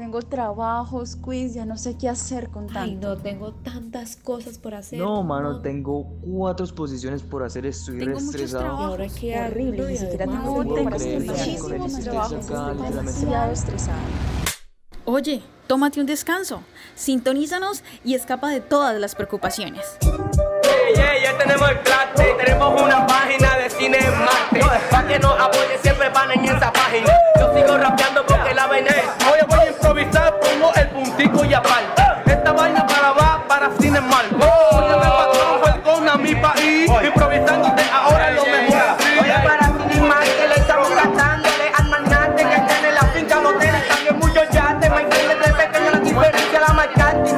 Tengo trabajos, quiz, ya no sé qué hacer con tanto. Ay, no, tengo tantas cosas por hacer. No, mano, tengo cuatro exposiciones por hacer, estoy Tengo muchos estresado. ahora qué horrible, ni siquiera tengo tiempo para estudiar. Muchísimos trabajos, estoy demasiado estresada. Oye, tómate un descanso, sintonízanos y escapa de todas las preocupaciones. Yeah, ya tenemos el clase, tenemos una página de cine en Marte. Pa' que nos apoye siempre van en esa página. Yo sigo rapeando porque la vaina es. Oye, voy a improvisar, pongo el puntico y aparte. Esta vaina para va para cine mal. Oye, me patrón, welcome a mi país. Improvisando de ahora lo mejor. Oye, para cine mal que le estamos gastándole al magnate que tiene la finca, los hoteles, también muchos yates. Me entiendes de pequeño la diferencia, la marcante. Y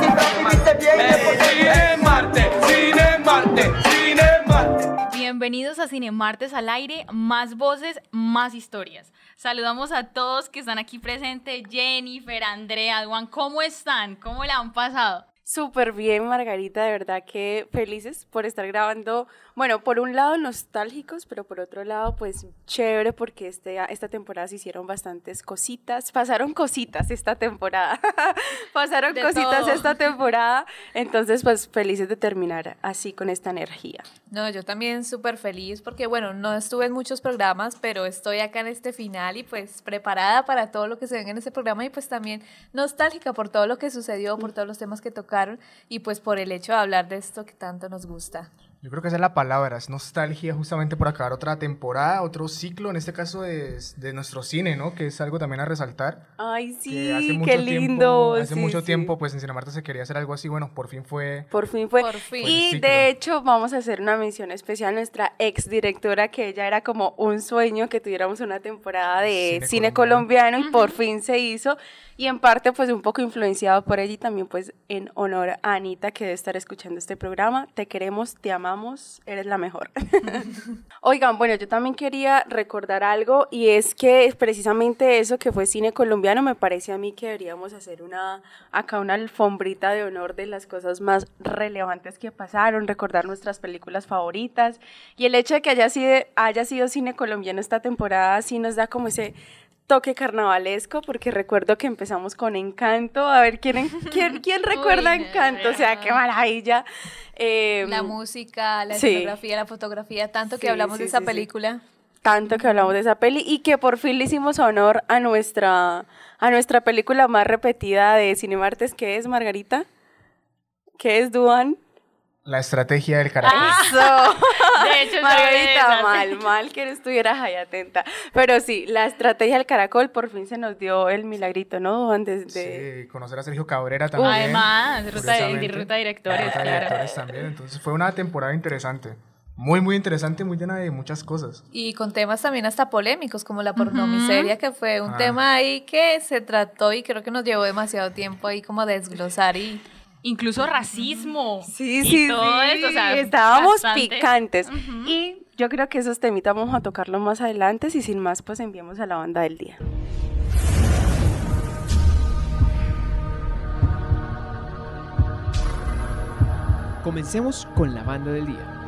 Bienvenidos a Cine Martes al aire, más voces, más historias. Saludamos a todos que están aquí presentes, Jennifer, Andrea, Juan, ¿cómo están? ¿Cómo la han pasado? Súper bien, Margarita, de verdad que felices por estar grabando. Bueno, por un lado nostálgicos, pero por otro lado, pues chévere porque este, esta temporada se hicieron bastantes cositas. Pasaron cositas esta temporada. Pasaron De cositas todo. esta temporada. Entonces, pues felices de terminar así con esta energía. No, yo también súper feliz porque, bueno, no estuve en muchos programas, pero estoy acá en este final y pues preparada para todo lo que se venga en este programa y pues también nostálgica por todo lo que sucedió, por todos los temas que tocaron y pues por el hecho de hablar de esto que tanto nos gusta. Yo creo que esa es la palabra, es nostalgia justamente por acabar otra temporada, otro ciclo, en este caso de, de nuestro cine, ¿no? Que es algo también a resaltar. Ay, que sí, hace mucho qué tiempo- lindo. hace sí, mucho sí. tiempo, pues en Cinemarta se quería hacer algo así, bueno, por fin fue... Por fin fue. Por fin. Fue Y de hecho vamos a hacer una mención especial a nuestra ex directora, que ella era como un sueño que tuviéramos una temporada de Cine cine, colombiano. colombiano, y por fin se hizo. Y en parte pues un poco influenciado por ella y también pues en honor a Anita que debe estar escuchando este programa. Te queremos, te amamos, eres la mejor. Oigan, bueno, yo también quería recordar algo y es que precisamente eso que fue cine colombiano me parece a mí que deberíamos hacer una acá una alfombrita de honor de las cosas más relevantes que pasaron, recordar nuestras películas favoritas y el hecho de que haya sido, haya sido cine colombiano esta temporada sí nos da como ese toque carnavalesco porque recuerdo que empezamos con Encanto, a ver quién quién, quién recuerda Uy, Encanto, o sea, qué maravilla. Eh, La música, la sí. escenografía, la fotografía, tanto que Sí, hablamos sí, de esa película. tanto que hablamos de esa peli y que por fin le hicimos honor a nuestra, a nuestra película más repetida de Cinemartes, que es Margarita, que es Duan. La estrategia del caracol. Eso. De hecho, Margarita, de esas. mal, mal que no estuvieras ahí atenta. Pero sí, la estrategia del caracol por fin se nos dio el milagrito, ¿no? Duan? Desde, Sí, conocer a Sergio Cabrera también. Además, ruta de, ruta de directores, Ruta de claro. directores también, entonces fue una temporada interesante. Muy, muy interesante, muy llena de muchas cosas. Y con temas también hasta polémicos, como la pornomiseria, que fue un Ah. tema ahí que se trató y creo que nos llevó demasiado tiempo ahí como a desglosar y Incluso racismo. Sí, y sí, todo sí. esto, o sea, Estábamos bastante. picantes. Y yo creo que esos temitas vamos a tocarlos más adelante. Y sin más, pues enviamos a la banda del día. Comencemos con la banda del día.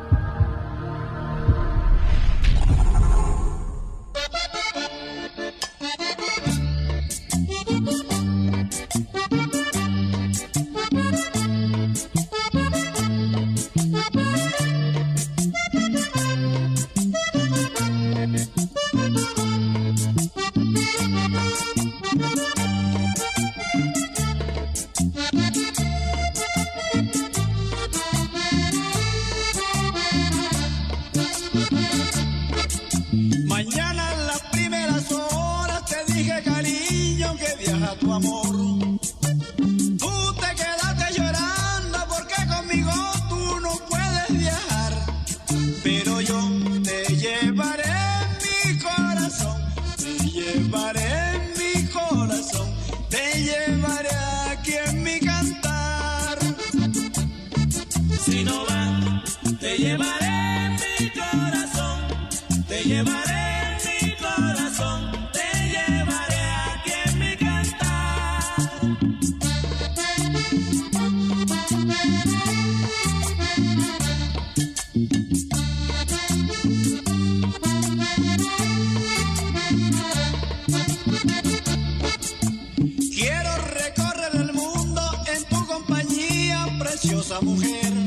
mujer.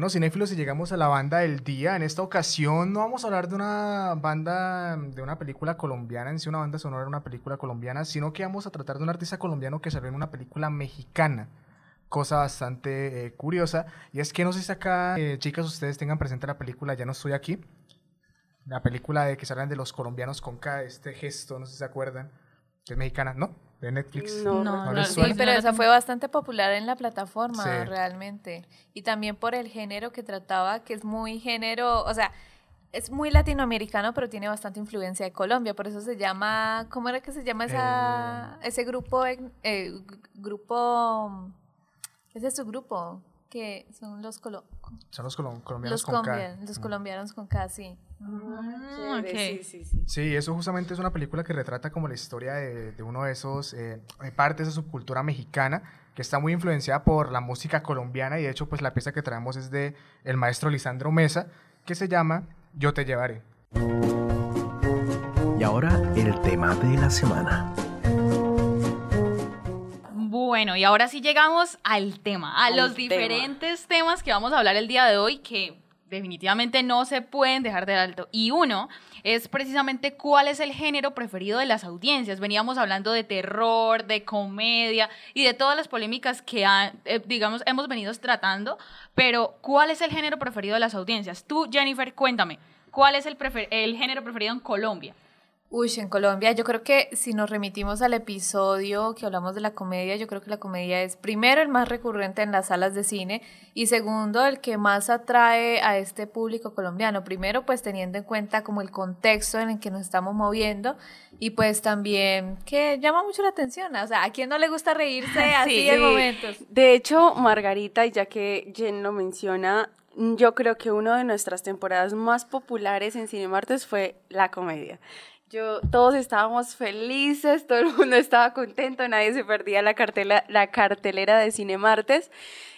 Bueno, cinéfilos, y llegamos a la banda del día. En esta ocasión no vamos a hablar de una banda, de una película colombiana, en sí una banda sonora de una película colombiana, sino que vamos a tratar de un artista colombiano que salió en una película mexicana. Cosa bastante eh, curiosa. Y es que no sé si acá, eh, chicas, ustedes tengan presente la película Ya no estoy aquí. La película de que salen de los colombianos con K, este gesto, no sé si se acuerdan. Que es mexicana, ¿no? De Netflix. No, No, les Sí, pero esa fue bastante popular en la plataforma, Sí. realmente. Y también por el género que trataba, que es muy género, o sea, es muy latinoamericano, pero tiene bastante influencia de Colombia. Por eso se llama, ¿cómo era que se llama esa, ese grupo? eh, grupo, ese es su grupo, que son los, colo- Son los colom- colombianos los, con K. colombianos, los colombianos con K, sí. Ah. Sí, sí, sí. Sí, eso justamente es una película que retrata como la historia de, de uno de esos, eh, de parte de esa subcultura mexicana que está muy influenciada por la música colombiana y de hecho pues la pieza que traemos es de el maestro Lisandro Mesa que se llama Yo te llevaré. Y ahora el tema de la semana. Bueno, y ahora sí llegamos al tema, a los tema. diferentes temas que vamos a hablar el día de hoy que definitivamente no se pueden dejar de alto. Y uno es precisamente cuál es el género preferido de las audiencias. Veníamos hablando de terror, de comedia y de todas las polémicas que, ha- eh, digamos, hemos venido tratando, pero ¿cuál es el género preferido de las audiencias? Tú, Jennifer, cuéntame, ¿cuál es el, el género preferido en Colombia? Uy, en Colombia, yo creo que si nos remitimos al episodio que hablamos de la comedia, yo creo que la comedia es primero el más recurrente en las salas de cine y segundo el que más atrae a este público colombiano. Primero, pues teniendo en cuenta como el contexto en el que nos estamos moviendo y pues también que llama mucho la atención. O sea, ¿a quién no le gusta reírse así en Sí. momentos? De hecho, Margarita, y ya que Jen lo menciona, yo creo que una de nuestras temporadas más populares en Cine Martes fue la comedia. Yo, todos estábamos felices, todo el mundo estaba contento, nadie se perdía la, cartela, la cartelera de Cine Martes.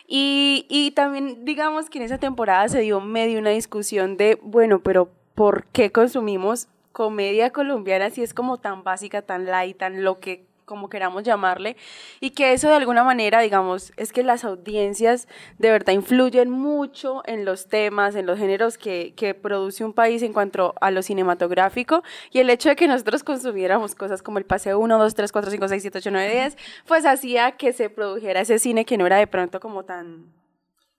Y, y también digamos que en esa temporada se dio medio una discusión de, bueno, pero ¿por qué consumimos comedia colombiana si es como tan básica, tan light, tan lo que como queramos llamarle, y que eso de alguna manera, digamos, es que las audiencias de verdad influyen mucho en los temas, en los géneros que, que produce un país en cuanto a lo cinematográfico, y el hecho de que nosotros consumiéramos cosas como el paseo 1, 2, 3, 4, 5, 6, 7, 8, 9, 10, pues hacía que se produjera ese cine que no era de pronto como tan...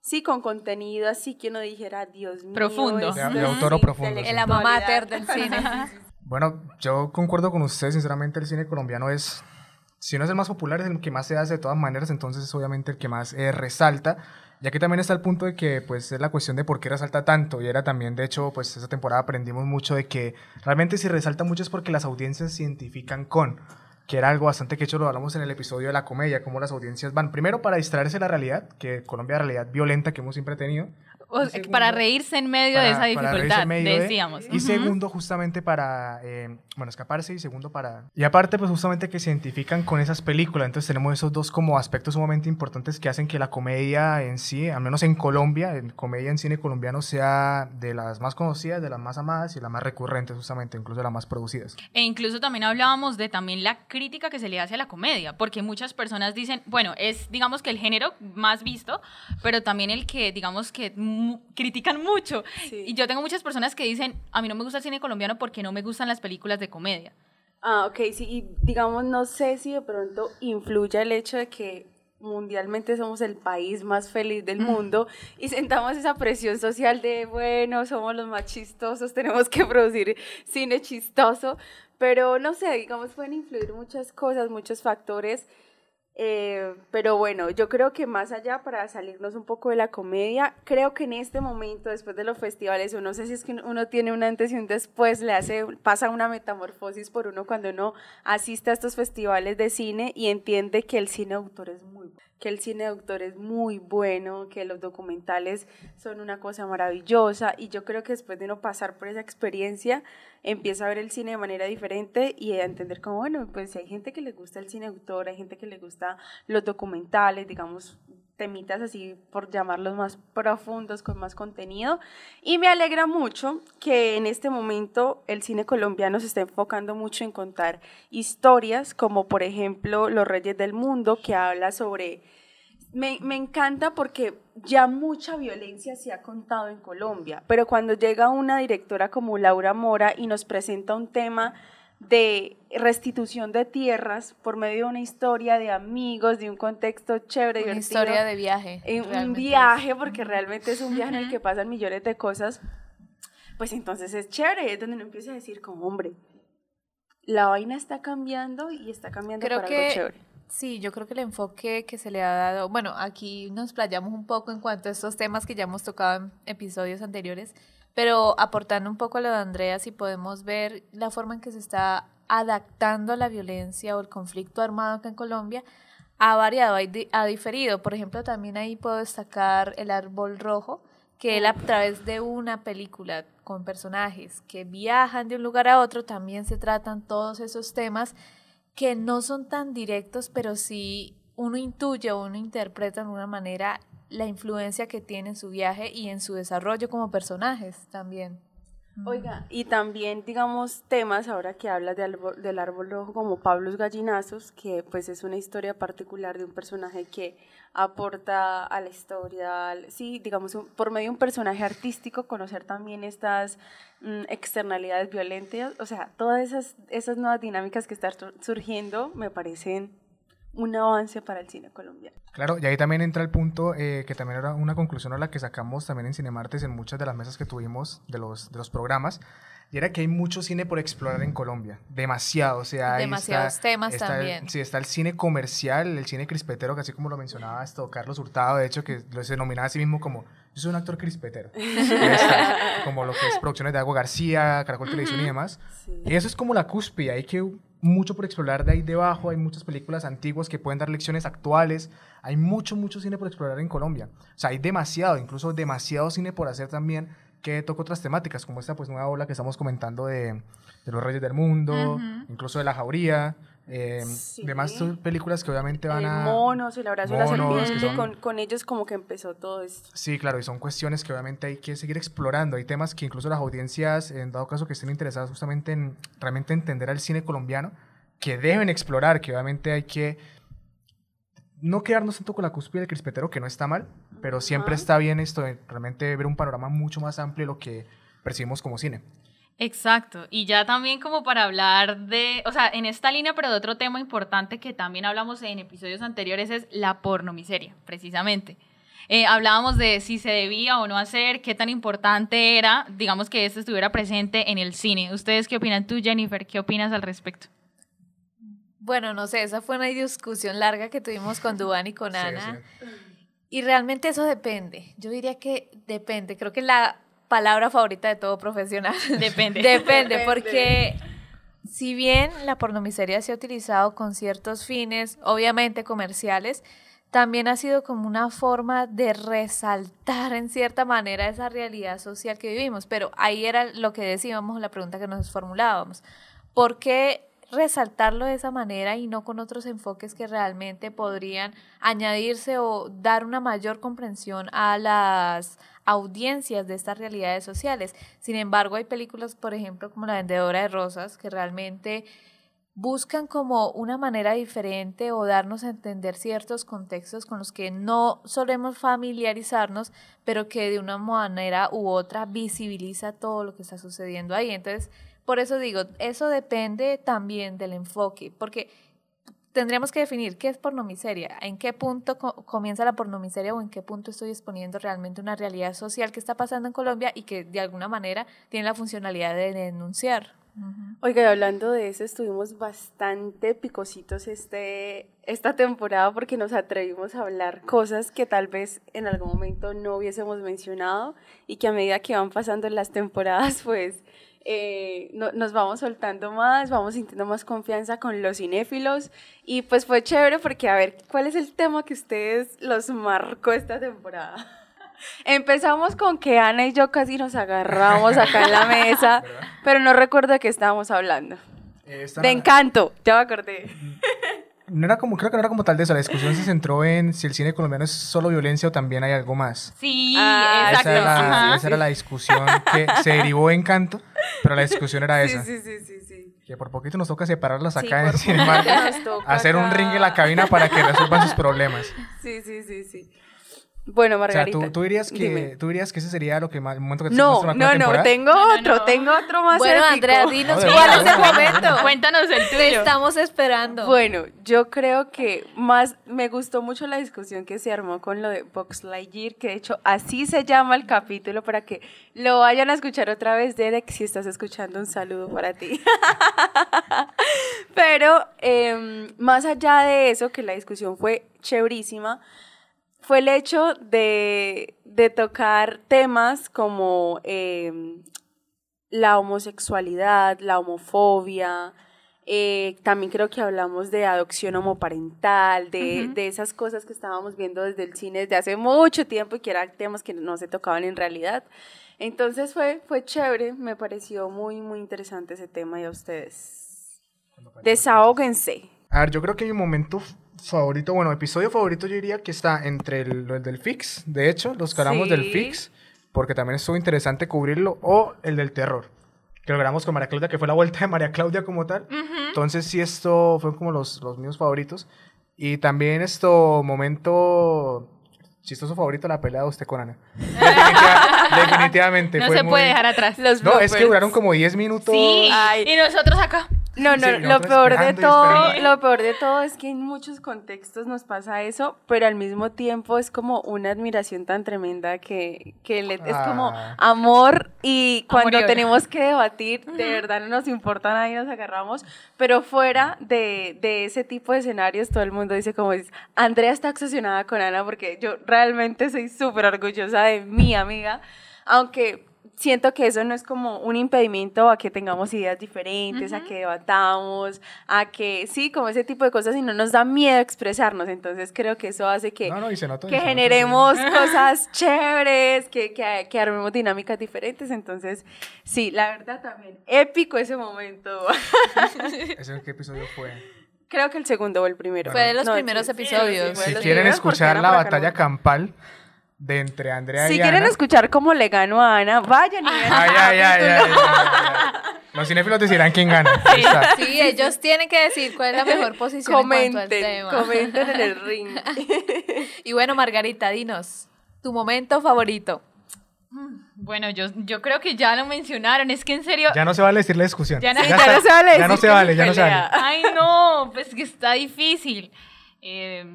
Sí, con contenido así que uno dijera, Dios mío. Profundo. De- de autor o profundo, sí. El alma mater del cine. Bueno, yo concuerdo con usted, sinceramente el cine colombiano es, si no es el más popular, es el que más se hace de todas maneras, entonces es obviamente el que más eh, resalta. Y aquí también está el punto de que pues es la cuestión de por qué resalta tanto. Y era también, de hecho, pues esa temporada aprendimos mucho de que realmente si resalta mucho es porque las audiencias se identifican con, que era algo bastante que hecho lo hablamos en el episodio de la comedia, cómo las audiencias van primero para distraerse de la realidad, que Colombia es la realidad violenta que hemos siempre tenido. O- Y segundo, para reírse en medio de esa para- para reírse dificultad, medio de- decíamos. y Ujú. segundo, justamente para, eh, bueno, escaparse y segundo para... Y aparte, pues justamente que se identifican con esas películas. Entonces tenemos esos dos como aspectos sumamente importantes que hacen que la comedia en sí, al menos en Colombia, en comedia en cine colombiano, sea de las más conocidas, de las más amadas y las más recurrentes justamente, incluso de las más producidas. E incluso también hablábamos de también la crítica que se le hace a la comedia, porque muchas personas dicen, bueno, es digamos que el género más visto, pero también el que digamos que critican mucho. Sí. Y yo tengo muchas personas que dicen, a mí no me gusta el cine colombiano porque no me gustan las películas de comedia. Ah, ok, sí, y digamos, no sé si de pronto influye el hecho de que mundialmente somos el país más feliz del mundo y sentamos esa presión social de, bueno, somos los más chistosos, tenemos que producir cine chistoso, pero no sé, digamos, pueden influir muchas cosas, muchos factores. Eh, pero bueno, yo creo que más allá para salirnos un poco de la comedia, creo que en este momento, después de los festivales, o no sé si es que uno tiene un antes y un después, le hace, pasa una metamorfosis por uno cuando uno asiste a estos festivales de cine y entiende que el cine autor es muy que el cine de autor es muy bueno, que los documentales son una cosa maravillosa y yo creo que después de uno pasar por esa experiencia empieza a ver el cine de manera diferente y a entender como, bueno, pues hay gente que le gusta el cine de autor, hay gente que le gusta los documentales, digamos, así por llamarlos más profundos, con más contenido. Y me alegra mucho que en este momento el cine colombiano se está enfocando mucho en contar historias, como por ejemplo Los Reyes del Mundo, que habla sobre... Me, me encanta porque ya mucha violencia se ha contado en Colombia, pero cuando llega una directora como Laura Mora y nos presenta un tema de restitución de tierras por medio de una historia de amigos, de un contexto chévere, Una divertido, historia de viaje. en un es. viaje, porque realmente es un viaje en el que pasan millones de cosas, pues entonces es chévere, es donde uno empieza a decir como, hombre, la vaina está cambiando y está cambiando Creo para que algo chévere. Sí, yo creo que el enfoque que se le ha dado, bueno, aquí nos playamos un poco en cuanto a estos temas que ya hemos tocado en episodios anteriores, pero aportando un poco a lo de Andrea, si podemos ver la forma en que se está adaptando la violencia o el conflicto armado acá en Colombia, ha variado, ha diferido. Por ejemplo, también ahí puedo destacar El Árbol Rojo, que él a través de una película con personajes que viajan de un lugar a otro, también se tratan todos esos temas que no son tan directos, pero sí uno intuye o uno interpreta de alguna manera la influencia que tiene en su viaje y en su desarrollo como personajes también. Oiga, y también, digamos, temas, ahora que hablas de árbol- del árbol rojo, como Pablos Gallinazos, que pues es una historia particular de un personaje que aporta a la historia, sí, digamos, un- por medio de un personaje artístico, conocer también estas mm, externalidades violentas, o sea, todas esas, esas nuevas dinámicas que están sur- surgiendo me parecen un avance para el cine colombiano. Claro, y ahí también entra el punto eh, que también era una conclusión a la que sacamos también en Cinemartes en muchas de las mesas que tuvimos de los, de los programas, y era que hay mucho cine por explorar en Colombia, demasiado, o sea, Demasiados está- temas está el- también. sí, está el cine comercial, el cine crispetero, que así como lo mencionaba esto Carlos Hurtado, de hecho, que lo se denominaba a sí mismo como, yo soy un actor crispetero, está, como lo que es producciones de Agua García, Caracol Televisión y demás, y eso es como la cúspide, hay que mucho por explorar de ahí debajo, hay muchas películas antiguas que pueden dar lecciones actuales, hay mucho, mucho cine por explorar en Colombia. O sea, hay demasiado, incluso demasiado cine por hacer también que toca otras temáticas, como esta pues nueva ola que estamos comentando de, de los Reyes del Mundo, incluso de La Jauría, eh, Sí. demás son películas que obviamente van a... monos, el abrazo de la serpiente, son- con, con ellos como que empezó todo esto. Sí, claro, y son cuestiones que obviamente hay que seguir explorando. Hay temas que incluso las audiencias, en dado caso que estén interesadas justamente en realmente entender al cine colombiano, que deben explorar, que obviamente hay que no quedarnos tanto con la cúspide del crispetero, que no está mal, pero siempre está bien esto de realmente ver un panorama mucho más amplio de lo que percibimos como cine. Exacto, y ya también como para hablar de, o sea, en esta línea, pero de otro tema importante que también hablamos en episodios anteriores es la pornomiseria, precisamente. Eh, hablábamos de si se debía o no hacer, qué tan importante era, digamos, que esto estuviera presente en el cine. ¿Ustedes qué opinan? Tú, Jennifer, ¿qué opinas al respecto? Bueno, no sé, esa fue una discusión larga que tuvimos con Dubán y con Ana. sí. Y realmente eso depende. Yo diría que depende. Creo que la palabra favorita de todo profesional. Depende. depende, porque si bien la pornomiseria se ha utilizado con ciertos fines, obviamente comerciales, también ha sido como una forma de resaltar en cierta manera esa realidad social que vivimos. Pero ahí era lo que decíamos, la pregunta que nos formulábamos. ¿Por qué resaltarlo de esa manera y no con otros enfoques que realmente podrían añadirse o dar una mayor comprensión a las audiencias de estas realidades sociales? Sin embargo, hay películas, por ejemplo, como La Vendedora de Rosas, que realmente buscan como una manera diferente o darnos a entender ciertos contextos con los que no solemos familiarizarnos, pero que de una manera u otra visibiliza todo lo que está sucediendo ahí. Entonces, por eso digo, eso depende también del enfoque, porque tendríamos que definir qué es pornomiseria, en qué punto co- comienza la pornomiseria o en qué punto estoy exponiendo realmente una realidad social que está pasando en Colombia y que de alguna manera tiene la funcionalidad de denunciar. Oiga, y hablando de eso, estuvimos bastante picositos este, esta temporada porque nos atrevimos a hablar cosas que tal vez en algún momento no hubiésemos mencionado y que a medida que van pasando las temporadas, pues eh, no- nos vamos soltando más, vamos sintiendo más confianza con los cinéfilos y pues fue chévere porque a ver, ¿cuál es el tema que ustedes los marcó esta temporada? Empezamos con que Ana y yo casi nos agarramos acá en la mesa, pero no recuerdo de qué estábamos hablando. Eh, De encanto, ya me acordé. No era como, creo que no era como tal de eso, la discusión se centró en si el cine colombiano es solo violencia o también hay algo más. Sí, Ah, exacto. Esa era, la, ajá. esa era la discusión que se derivó en canto, pero la discusión era Sí, esa. sí, sí, sí, sí. Que por poquito nos toca separarlas Sí, acá en por Cinemark, hacer un ring en la cabina para que resuelvan sus problemas. Sí, sí, sí, sí. Bueno, O sea, Margarita. ¿tú, tú dirías que, tú dirías que ese sería lo que más, el momento que te No, te no, no, temporada? tengo otro, no. tengo otro más Bueno, épico. Andrea, dinos cuál es el momento. Cuéntanos el Te tuyo. estamos esperando. Bueno, yo creo que más me gustó mucho la discusión que se armó con lo de Box Lightyear, que de hecho así se llama el capítulo para que lo vayan a escuchar otra vez, Derek, si estás escuchando un saludo para ti. Pero em, más allá de eso, que la discusión fue chéverísima, fue el hecho de, de tocar temas como em, la homosexualidad, la homofobia, eh, también creo que hablamos de adopción homoparental, de, de esas cosas que estábamos viendo desde el cine desde hace mucho tiempo y que eran temas que no se tocaban en realidad. Entonces fue, fue chévere, me pareció muy, muy interesante ese tema y a ustedes. Desahóguense. A ver, yo creo que mi momento favorito, bueno, episodio favorito yo diría que está entre el, el del Fix, de hecho, los que hablamos del Sí. Fix, porque también estuvo interesante cubrirlo, o el del terror, que lo grabamos con María Claudia, que fue la vuelta de María Claudia como tal. Entonces sí, esto fue como los, los míos favoritos. Y también esto, momento chistoso favorito, la pelea de usted con Ana. Definitiva- definitivamente. No fue se puede muy- dejar atrás. Los No, es que bloopers. duraron como 10 minutos. Sí, Ay. y nosotros acá. No, no, Sí, lo peor de todo, lo peor de todo es que en muchos contextos nos pasa eso, pero al mismo tiempo es como una admiración tan tremenda que, que le- es como Ah. amor y Amor cuando y tenemos que debatir, de verdad no nos importa nada y nos agarramos, pero fuera de, de ese tipo de escenarios todo el mundo dice como es, Andrea está obsesionada con Ana porque yo realmente soy súper orgullosa de mi amiga, aunque siento que eso no es como un impedimento a que tengamos ideas diferentes, a que debatamos, a que sí, como ese tipo de cosas y no nos da miedo expresarnos. Entonces creo que eso hace que, No, no, y se nota, y que generemos cosas chéveres, que, que, que armemos dinámicas diferentes. Entonces, sí, la verdad también, épico ese momento. ¿Ese qué episodio fue? creo que el segundo o el primero. Fue de los No, primeros sí, episodios. de Si los quieren escuchar la batalla no- campal de entre Andrea Si y quieren Ana. escuchar cómo le gano a Ana, vayan y vean Ay, ay, ay. Los cinéfilos decirán quién gana. Está. Sí, ellos tienen que decir cuál es la mejor posición en cuanto al Comenten, tema. comenten en el ring. Y bueno, Margarita, dinos, tu momento favorito. Bueno, yo, yo creo que ya lo mencionaron. Es que en serio. Ya no se vale decir la discusión. Ya no- Sí, ya está. no se vale Ya no se vale, ya no se vale. Ay, no, pues que está difícil. Eh,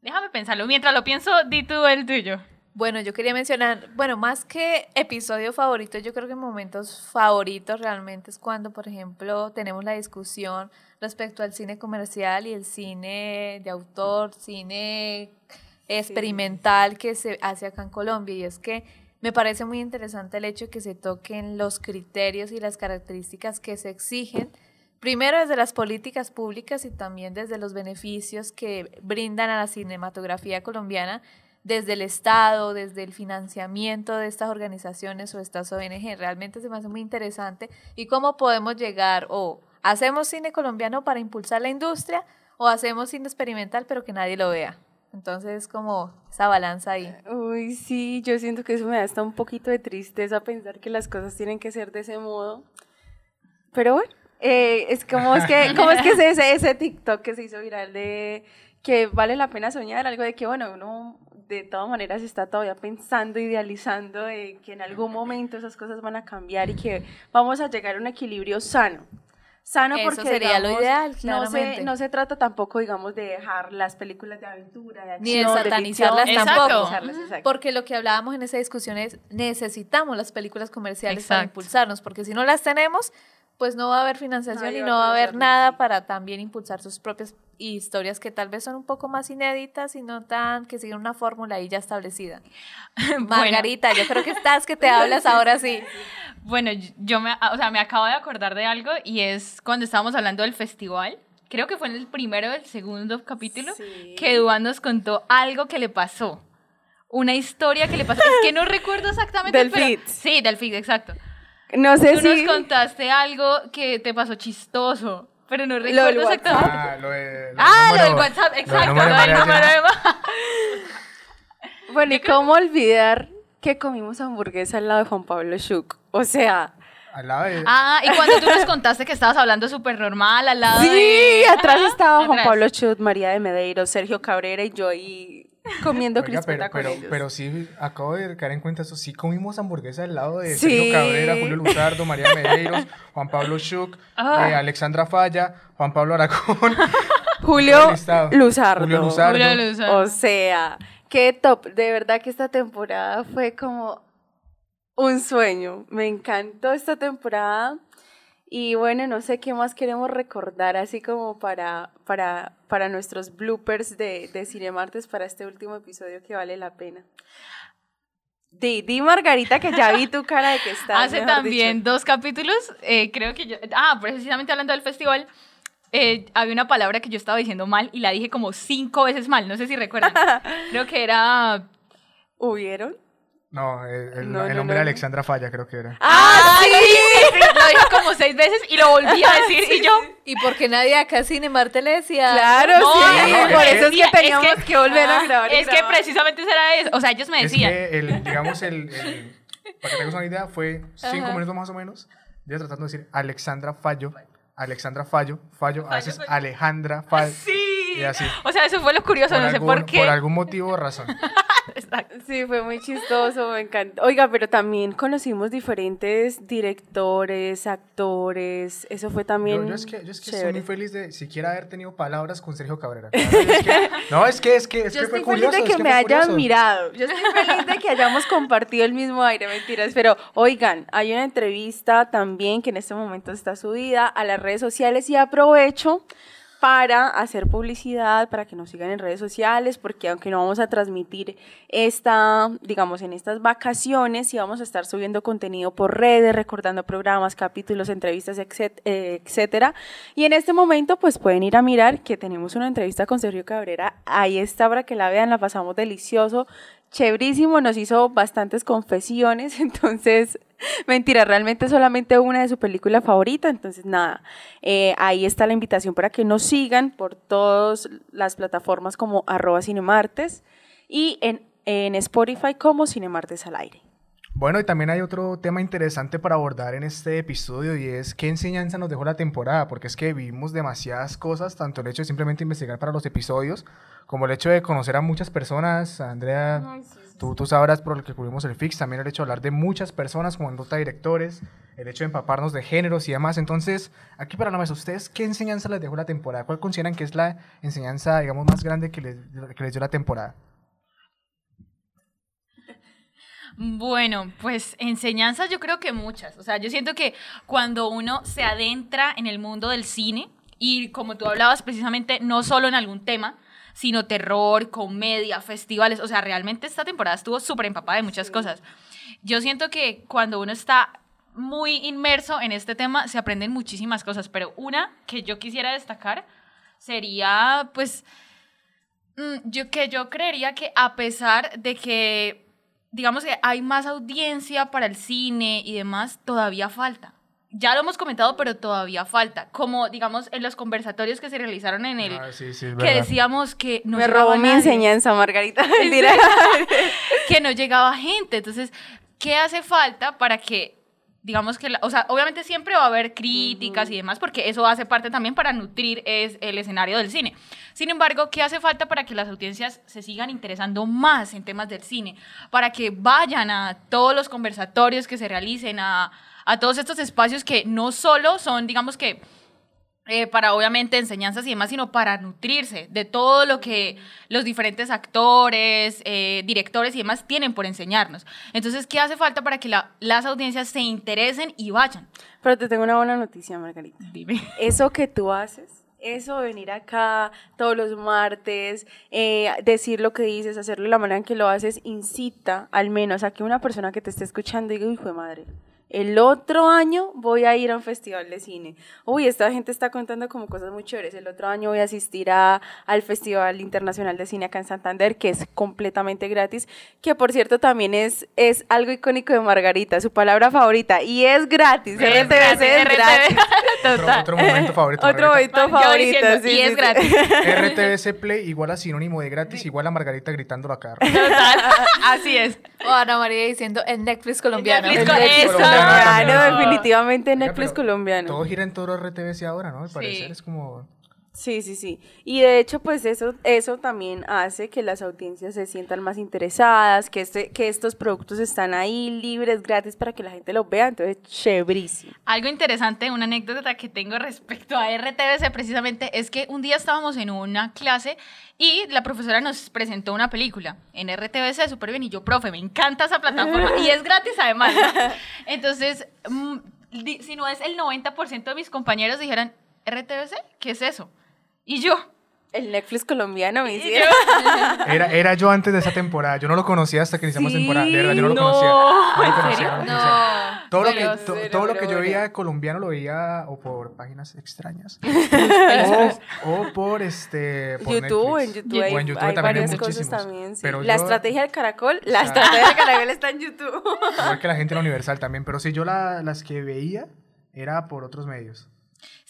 déjame pensarlo. Mientras lo pienso, di tú el tuyo. Bueno, yo quería mencionar, bueno, más que episodio favorito, yo creo que momentos favoritos realmente es cuando, por ejemplo, tenemos la discusión respecto al cine comercial y el cine de autor, cine experimental que se hace acá en Colombia. Y es que me parece muy interesante el hecho de que se toquen los criterios y las características que se exigen Primero desde las políticas públicas y también desde los beneficios que brindan a la cinematografía colombiana, desde el Estado, desde el financiamiento de estas organizaciones o estas ONG. Realmente se me hace muy interesante y cómo podemos llegar o hacemos cine colombiano para impulsar la industria o hacemos cine experimental pero que nadie lo vea. Entonces como esa balanza ahí. Uy, sí, yo siento que eso me da hasta un poquito de tristeza pensar que las cosas tienen que ser de ese modo. Pero bueno, eh, es como es que, como es que ese, ese TikTok que se hizo viral de que vale la pena soñar, algo de que, bueno, uno de todas maneras está todavía pensando, idealizando de que en algún momento esas cosas van a cambiar y que vamos a llegar a un equilibrio sano. Sano Eso porque sería lo ideal, no se, no se trata tampoco, digamos, de dejar las películas de aventura, de acción, Ni de satanizarlas tampoco. exacto. Porque lo que hablábamos en esa discusión es necesitamos las películas comerciales para impulsarnos, porque si no las tenemos, pues no va a haber financiación y no va a haber nada para también impulsar sus propias historias que tal vez son un poco más inéditas y no tan que siguen una fórmula ahí ya establecida. Margarita, yo creo que estás que te hablas ahora sí. Bueno, yo me, o sea, me acabo de acordar de algo y es cuando estábamos hablando del festival. Creo que fue en el primero o el segundo capítulo Sí. que Duan nos contó algo que le pasó. Una historia que le pasó. Es que no recuerdo exactamente. Del pero- Fitz. Sí, del Fitz, exacto. No sé Tú si... nos contaste algo que te pasó chistoso, pero no recuerdo exactamente. Ah, lo, de, lo Ah, lo del WhatsApp, exacto, lo de del número de Bueno, ¿y cómo olvidar que comimos hamburguesa al lado de Juan Pablo Schuch? O sea, Al lado de... Ah, y cuando tú nos contaste que estabas hablando súper normal al lado sí, de... atrás estaba Juan Atrás. Pablo Schuch, María de Medeiros, Sergio Cabrera y yo ahí comiendo Oiga, crispeta pero, pero, ellos. pero sí, acabo de caer en cuenta eso. Sí comimos hamburguesa al lado de Sí. Sergio Cabrera, Julio Luzardo, María Medeiros, Juan Pablo Schuch, Ah. eh, Alexandra Falla, Juan Pablo Aragón. Julio. Luzardo. Julio Luzardo. Julio Luzardo. O sea, qué top. De verdad que esta temporada fue como un sueño. Me encantó esta temporada. Y bueno, no sé qué más queremos recordar, así como para, para, para nuestros bloopers de, de Cinemartes para este último episodio que vale la pena. Di, di Margarita, que ya vi tu cara de que estás. Hace también dicho. dos capítulos, eh, creo que yo... Ah, precisamente hablando del festival, eh, había una palabra que yo estaba diciendo mal y la dije como cinco veces mal, no sé si recuerdan. creo que era... ¿Hubieron? No, el, el- No, el no, nombre no. de Alexandra Falla creo que era. ¡Ah, sí! Lo dijo como seis veces y lo volví a decir y yo... Y porque nadie acá en Cinemarte le decía. Claro, No, sí. no, por es eso es que- es teníamos que- que, volver a grabar. y Es que grabar. precisamente era eso. O sea, ellos me Es decían... que, el, digamos, el, el- para que tengas una idea, fue cinco Ajá. minutos más o menos, yo tratando de decir Alexandra Fallo, Alexandra Fallo, Fallo, a veces Alejandra Fallo. Sí. Y así. O sea, eso fue lo curioso, no sé por qué. por algún motivo o razón. Exacto. Sí, fue muy chistoso, me encantó. Oiga, pero también conocimos diferentes directores, actores, eso fue también Yo, yo es que, yo es que estoy muy feliz de siquiera haber tenido palabras con Sergio Cabrera. Claro, es que- no, es que, es que, es Yo que fue estoy curioso. feliz de es que, me hayan mirado. Yo estoy feliz de que hayamos compartido el mismo aire, mentiras. Pero oigan, hay una entrevista también que en este momento está subida a las redes sociales y aprovecho para hacer publicidad, para que nos sigan en redes sociales, porque aunque no vamos a transmitir esta, digamos, en estas vacaciones, sí vamos a estar subiendo contenido por redes, recordando programas, capítulos, entrevistas, eh, etcétera. Y en este momento, pues pueden ir a mirar que tenemos una entrevista con Sergio Cabrera. Ahí está para que la vean, la pasamos delicioso, chéverísimo, nos hizo bastantes confesiones, entonces, mentira, realmente solamente una de su película favorita, entonces nada, eh, ahí está la invitación para que nos sigan por todas las plataformas como arroba cinemartes y en, en Spotify como Cinemartes al aire. Bueno, y también hay otro tema interesante para abordar en este episodio y es qué enseñanza nos dejó la temporada, porque es que vivimos demasiadas cosas, tanto el hecho de simplemente investigar para los episodios, como el hecho de conocer a muchas personas. Andrea, tú, tú sabrás por lo que cubrimos el FIX, también el hecho de hablar de muchas personas como en ruta directores, el hecho de empaparnos de géneros y demás. Entonces, aquí para la mesa, ¿ustedes qué enseñanza les dejó la temporada? ¿Cuál consideran que es la enseñanza, digamos, más grande que les, que les dio la temporada? Bueno, pues enseñanzas yo creo que muchas. O sea, yo siento que cuando uno se adentra en el mundo del cine, y como tú hablabas precisamente, no solo en algún tema, sino terror, comedia, festivales, o sea, realmente esta temporada estuvo súper empapada de muchas cosas. Yo siento que cuando uno está muy inmerso en este tema, se aprenden muchísimas cosas, pero una que yo quisiera destacar sería, pues, mm, yo que yo creería que a pesar de que digamos que hay más audiencia para el cine y demás, todavía falta. Ya lo hemos comentado, pero todavía falta. Como, digamos, en los conversatorios que se realizaron en el... Ah, sí, sí, es que verdad. decíamos que no Me robó mi nadie. enseñanza, Margarita. Que no llegaba gente. Entonces, ¿qué hace falta para que, digamos que, la- o sea, obviamente siempre va a haber críticas y demás, porque eso hace parte también para nutrir es, el escenario del cine. Sin embargo, ¿qué hace falta para que las audiencias se sigan interesando más en temas del cine? Para que vayan a todos los conversatorios que se realicen, a, a todos estos espacios que no solo son, digamos que, eh, para obviamente enseñanzas y demás, sino para nutrirse de todo lo que los diferentes actores, eh, directores y demás tienen por enseñarnos. Entonces, ¿qué hace falta para que la- las audiencias se interesen y vayan? Pero te tengo una buena noticia, Margarita. Dime. Eso que tú haces, eso de venir acá todos los martes, eh, decir lo que dices, hacerlo de la manera en que lo haces, incita al menos a que una persona que te esté escuchando diga, hijo de madre. El otro año voy a ir a un festival de cine. Uy, esta gente está contando como cosas muy chéveres. El otro año voy a asistir a, al Festival Internacional de Cine acá en Santander, que es completamente gratis, que por cierto también es, es algo icónico de Margarita, su palabra favorita, y es gratis. Es RTBC es gratis, Otro, otro momento favorito. Otro momento Yo favorito. diciendo, sí, y sí, es sí. gratis. RTBC Play igual a sinónimo de gratis, igual a Margarita gritándolo acá. Total, así es. O Ana María diciendo el Netflix colombiano. Netflix El Netflix eso. colombiano. Claro, definitivamente Netflix colombiano. Todo gira en torno a RTBC ahora, ¿no? Al parecer Sí. es como... Sí, sí, sí. Y de hecho, pues eso, eso también hace que las audiencias se sientan más interesadas, que, este, que estos productos están ahí libres, gratis para que la gente los vea. Entonces, chéverísimo. Algo interesante, una anécdota que tengo respecto a RTBC precisamente es que un día estábamos en una clase y la profesora nos presentó una película en RTBC, súper bien, y yo, profe, me encanta esa plataforma y es gratis además. ¿no? Entonces, mm, si no es el 90% de mis compañeros dijeran, ¿RTBC? ¿Qué es eso? Y yo, El Netflix colombiano, me hicieron. Era, era yo antes de esa temporada. Yo no lo conocía hasta que iniciamos Sí, temporada. De verdad, yo no lo no. conocía. No lo ¿En conocía, serio? no lo conocía. No. Todo, Bueno, lo que, to- cero, todo lo pero que yo veía colombiano lo veía o por páginas extrañas o, o por este por YouTube, en Netflix. YouTube hay, O en YouTube hay también hay varias cosas también. sí. Pero la yo- estrategia del caracol, la Ah. estrategia del caracol está en YouTube. Igual que la gente en la Universal también. Pero sí, yo la- las que veía era por otros medios.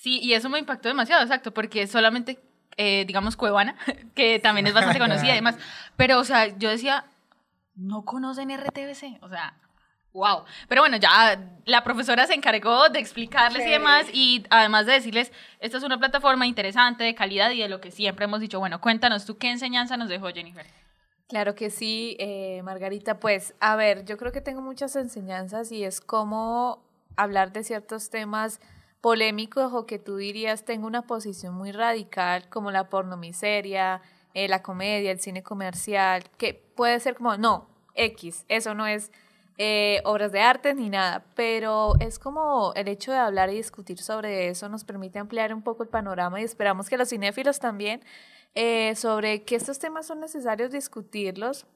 Sí, y eso me impactó demasiado, exacto, porque solamente, eh, digamos, Cuevana, que también es bastante conocida y demás, pero, o sea, yo decía, no conocen RTBC, o sea, wow. Pero bueno, ya la profesora se encargó de explicarles y demás, y además de decirles, esta es una plataforma interesante, de calidad y de lo que siempre hemos dicho. Bueno, cuéntanos tú qué enseñanza nos dejó Jennifer. Claro que sí, eh, Margarita. Pues, a ver, yo creo que tengo muchas enseñanzas y es cómo hablar de ciertos temas polémicos o que tú dirías tengo una posición muy radical, como la pornomiseria, eh, la comedia, el cine comercial, que puede ser como, no, X, eso no es eh, obras de arte ni nada, pero es como el hecho de hablar y discutir sobre eso nos permite ampliar un poco el panorama y esperamos que los cinéfilos también eh, sobre que estos temas son necesarios discutirlos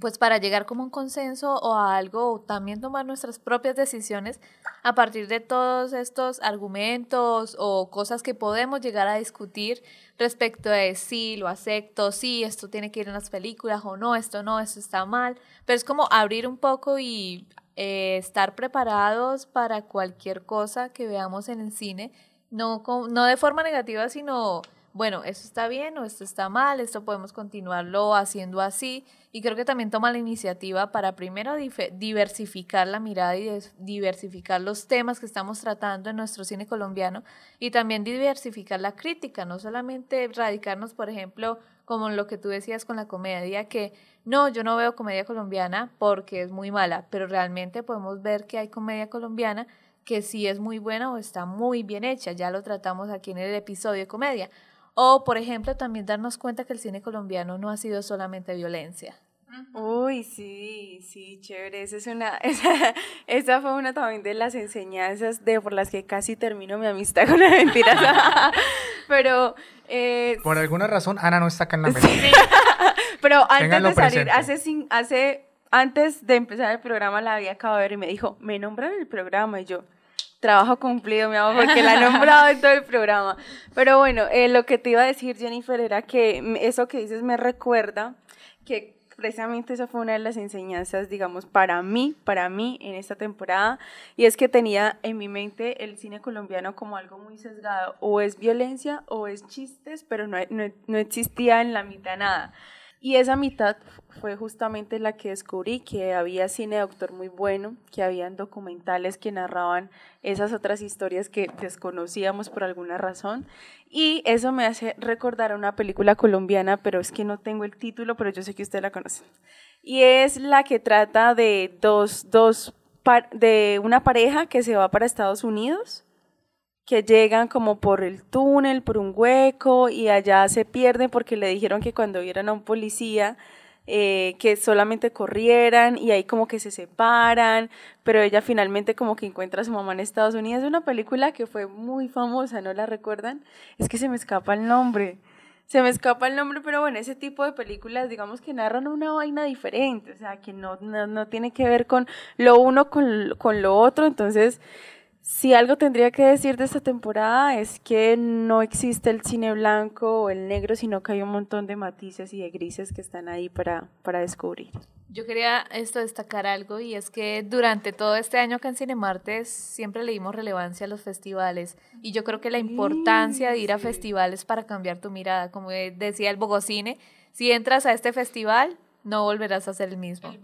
pues para llegar como a un consenso o a algo, también tomar nuestras propias decisiones a partir de todos estos argumentos o cosas que podemos llegar a discutir respecto de si lo acepto, si esto tiene que ir en las películas o no, esto no, esto está mal, pero es como abrir un poco y eh, estar preparados para cualquier cosa que veamos en el cine, no, no de forma negativa, sino bueno, esto está bien o esto está mal, esto podemos continuarlo haciendo así. Y creo que también toma la iniciativa para primero diversificar la mirada y diversificar los temas que estamos tratando en nuestro cine colombiano y también diversificar la crítica, no solamente radicarnos, por ejemplo, como lo que tú decías con la comedia, que no, yo no veo comedia colombiana porque es muy mala, pero realmente podemos ver que hay comedia colombiana que sí es muy buena o está muy bien hecha, ya lo tratamos aquí en el episodio de comedia. O, por ejemplo, también darnos cuenta que el cine colombiano no ha sido solamente violencia. Uy, sí, sí, chévere. Esa es una, esa, esa fue una también de las enseñanzas de por las que casi termino mi amistad con la mentiras. Pero, eh, Por alguna razón, Ana no está acá en la mesa. pero antes Ténganlo de salir, hace, hace, antes de empezar el programa la había acabado de ver y me dijo, me nombran en el programa y yo. Trabajo cumplido, mi amor, porque la he nombrado en todo el programa. Pero bueno, eh, lo que te iba a decir, Jennifer, era que eso que dices me recuerda que precisamente esa fue una de las enseñanzas, digamos, para mí, para mí en esta temporada, y es que tenía en mi mente el cine colombiano como algo muy sesgado, o es violencia o es chistes, pero no, no, no existía en la mitad nada. Y esa mitad fue justamente la que descubrí que había cine de autor muy bueno, que habían documentales que narraban esas otras historias que desconocíamos por alguna razón. Y eso me hace recordar a una película colombiana, pero es que no tengo el título, pero yo sé que usted la conoce. Y es la que trata de dos, dos de una pareja que se va para Estados Unidos que llegan como por el túnel, por un hueco y allá se pierden porque le dijeron que cuando vieran a un policía eh, que solamente corrieran y ahí como que se separan, pero ella finalmente como que encuentra a su mamá en Estados Unidos. Es una película que fue muy famosa, ¿no la recuerdan? Es que se me escapa el nombre. Se me escapa el nombre, pero bueno, ese tipo de películas, digamos que narran una vaina diferente, o sea, que no, no, no tiene que ver con lo uno con, con lo otro, entonces si algo tendría que decir de esta temporada es que no existe el cine blanco o el negro, sino que hay un montón de matices y de grises que están ahí para, para descubrir. Yo quería esto destacar algo y es que durante todo este año acá en Cinemartes siempre le dimos relevancia a los festivales y yo creo que la importancia de ir a festivales para cambiar tu mirada, como decía el Bogocine, si entras a este festival no volverás a ser el mismo.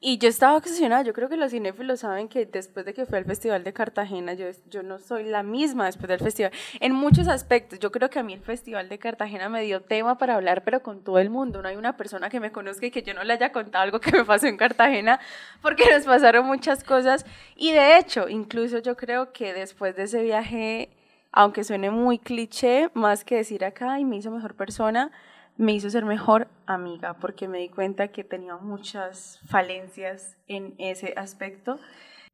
Y yo estaba obsesionada, yo creo que los cinéfilos saben que después de que fue al Festival de Cartagena, yo, yo no soy la misma después del festival. En muchos aspectos, yo creo que a mí el Festival de Cartagena me dio tema para hablar, pero con todo el mundo. No hay una persona que me conozca y que yo no le haya contado algo que me pasó en Cartagena, porque nos pasaron muchas cosas. Y de hecho, incluso yo creo que después de ese viaje, aunque suene muy cliché, más que decir acá, y me hizo mejor persona, me hizo ser mejor amiga porque me di cuenta que tenía muchas falencias en ese aspecto.